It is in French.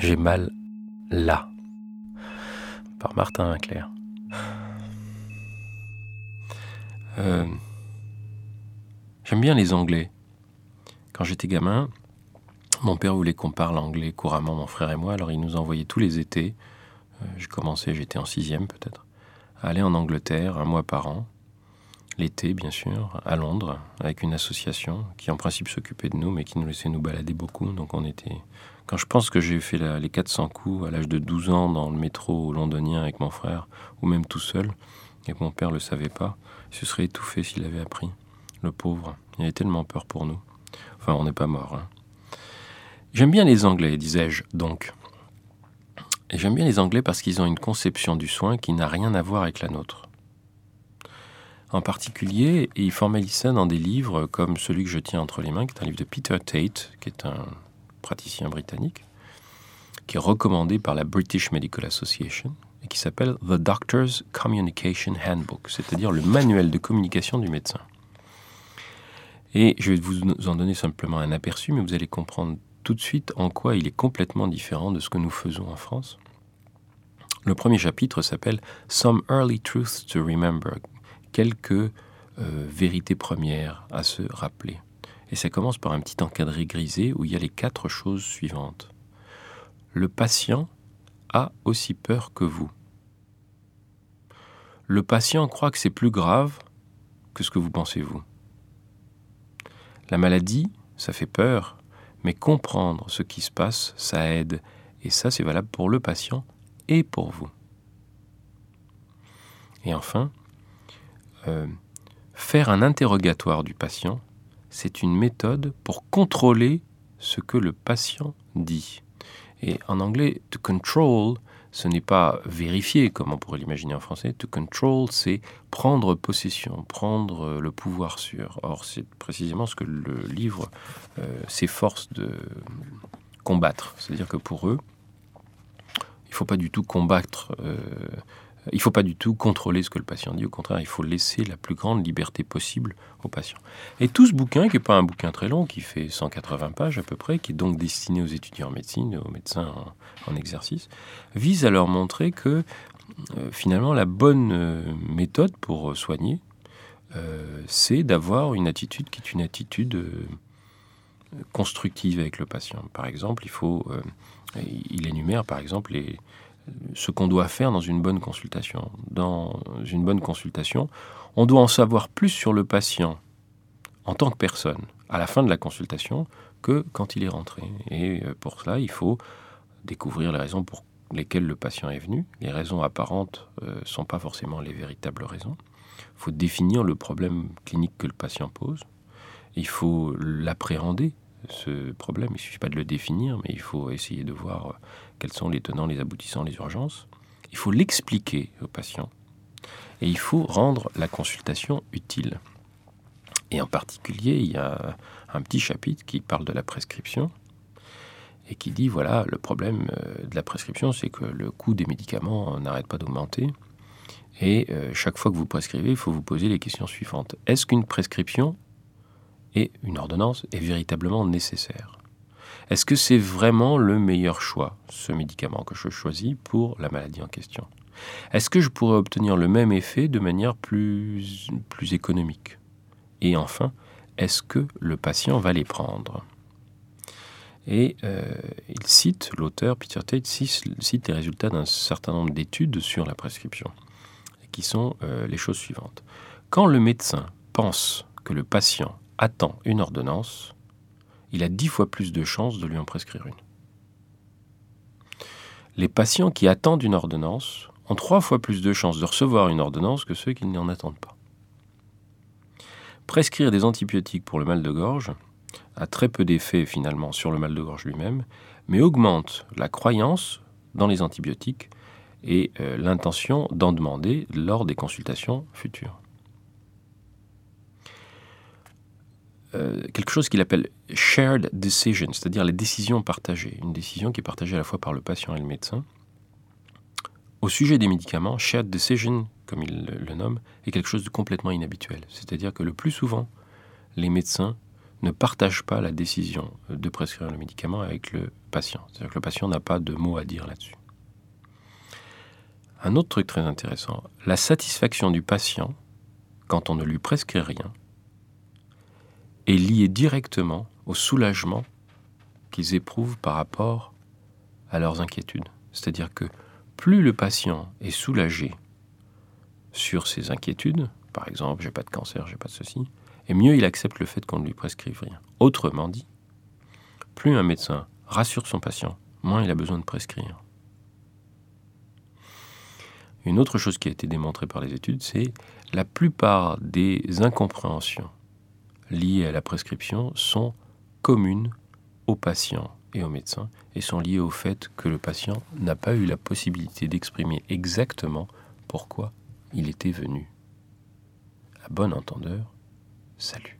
J'ai mal là. Par Martin Winkler. Euh, J'aime bien les Anglais. Quand j'étais gamin, mon père voulait qu'on parle anglais couramment, mon frère et moi, alors il nous envoyait tous les étés, euh, je commençais, j'étais en sixième peut-être, à aller en Angleterre un mois par an, l'été bien sûr, à Londres, avec une association qui en principe s'occupait de nous, mais qui nous laissait nous balader beaucoup, donc on était quand je pense que j'ai fait les 400 coups à l'âge de 12 ans dans le métro londonien avec mon frère, ou même tout seul, et que mon père ne le savait pas, il se serait étouffé s'il avait appris. Le pauvre, il avait tellement peur pour nous. Enfin, on n'est pas mort. Hein. J'aime bien les Anglais, disais-je donc. Et j'aime bien les Anglais parce qu'ils ont une conception du soin qui n'a rien à voir avec la nôtre. En particulier, ils formalisent ça dans des livres comme celui que je tiens entre les mains, qui est un livre de Peter Tate, qui est un praticien britannique, qui est recommandé par la British Medical Association et qui s'appelle The Doctor's Communication Handbook, c'est-à-dire le manuel de communication du médecin. Et je vais vous en donner simplement un aperçu, mais vous allez comprendre tout de suite en quoi il est complètement différent de ce que nous faisons en France. Le premier chapitre s'appelle Some Early Truths to Remember, quelques euh, vérités premières à se rappeler. Et ça commence par un petit encadré grisé où il y a les quatre choses suivantes. Le patient a aussi peur que vous. Le patient croit que c'est plus grave que ce que vous pensez vous. La maladie, ça fait peur, mais comprendre ce qui se passe, ça aide. Et ça, c'est valable pour le patient et pour vous. Et enfin, euh, faire un interrogatoire du patient, c'est une méthode pour contrôler ce que le patient dit. Et en anglais, to control, ce n'est pas vérifier comme on pourrait l'imaginer en français. To control, c'est prendre possession, prendre le pouvoir sur. Or, c'est précisément ce que le livre euh, s'efforce de combattre. C'est-à-dire que pour eux, il ne faut pas du tout combattre euh, il ne faut pas du tout contrôler ce que le patient dit. Au contraire, il faut laisser la plus grande liberté possible au patient. Et tout ce bouquin, qui n'est pas un bouquin très long, qui fait 180 pages à peu près, qui est donc destiné aux étudiants en médecine, aux médecins en, exercice, vise à leur montrer que euh, finalement la bonne euh, méthode pour soigner, euh, c'est d'avoir une attitude qui est une attitude constructive avec le patient. Par exemple, il faut, il énumère par exemple les ce qu'on doit faire dans une bonne consultation. Dans une bonne consultation, on doit en savoir plus sur le patient en tant que personne à la fin de la consultation que quand il est rentré. Et euh, pour cela, il faut découvrir les raisons pour lesquelles le patient est venu. Les raisons apparentes ne euh, sont pas forcément les véritables raisons. Il faut définir le problème clinique que le patient pose. Il faut l'appréhender, ce problème. Il ne suffit pas de le définir, mais il faut essayer de voir euh, quels sont les tenants, les aboutissants, les urgences. Il faut l'expliquer au patient et il faut rendre la consultation utile. Et en particulier, il y a un petit chapitre qui parle de la prescription et qui dit voilà, le problème euh, de la prescription, c'est que le coût des médicaments n'arrête pas d'augmenter. Et euh, chaque fois que vous prescrivez, il faut vous poser les questions suivantes. Est-ce qu'une prescription et une ordonnance est véritablement nécessaire. Est-ce que c'est vraiment le meilleur choix, ce médicament que je choisis pour la maladie en question? Est-ce que je pourrais obtenir le même effet de manière plus, économique? Et enfin, est-ce que le patient va les prendre? Et euh, il cite, l'auteur Peter Tate cite les résultats d'un certain nombre d'études sur la prescription, qui sont euh, les choses suivantes. Quand le médecin pense que le patient attend une ordonnance, il a dix fois plus de chances de lui en prescrire une. Les patients qui attendent une ordonnance ont trois fois plus de chances de recevoir une ordonnance que ceux qui n'en attendent pas. Prescrire des antibiotiques pour le mal de gorge a très peu d'effet finalement sur le mal de gorge lui-même, mais augmente la croyance dans les antibiotiques et euh, l'intention d'en demander lors des consultations futures. Euh, quelque chose qu'il appelle shared decision, c'est-à-dire les décisions partagées. Une décision qui est partagée à la fois par le patient et le médecin. Au sujet des médicaments, shared decision, comme il le nomme, est quelque chose de complètement inhabituel. C'est-à-dire que le plus souvent, les médecins ne partage pas la décision de prescrire le médicament avec le patient. C'est-à-dire que le patient n'a pas de mot à dire là-dessus. Un autre truc très intéressant, la satisfaction du patient, quand on ne lui prescrit rien, est liée directement au soulagement qu'ils éprouvent par rapport à leurs inquiétudes. C'est-à-dire que plus le patient est soulagé sur ses inquiétudes, par exemple, j'ai pas de cancer, j'ai pas de ceci, et mieux il accepte le fait qu'on ne lui prescrive rien. Autrement dit, plus un médecin rassure son patient, moins il a besoin de prescrire. Une autre chose qui a été démontrée par les études, c'est la plupart des incompréhensions liées à la prescription sont communes aux patients et aux médecins et sont liées au fait que le patient n'a pas eu la possibilité d'exprimer exactement pourquoi il était venu. À bon entendeur, salut.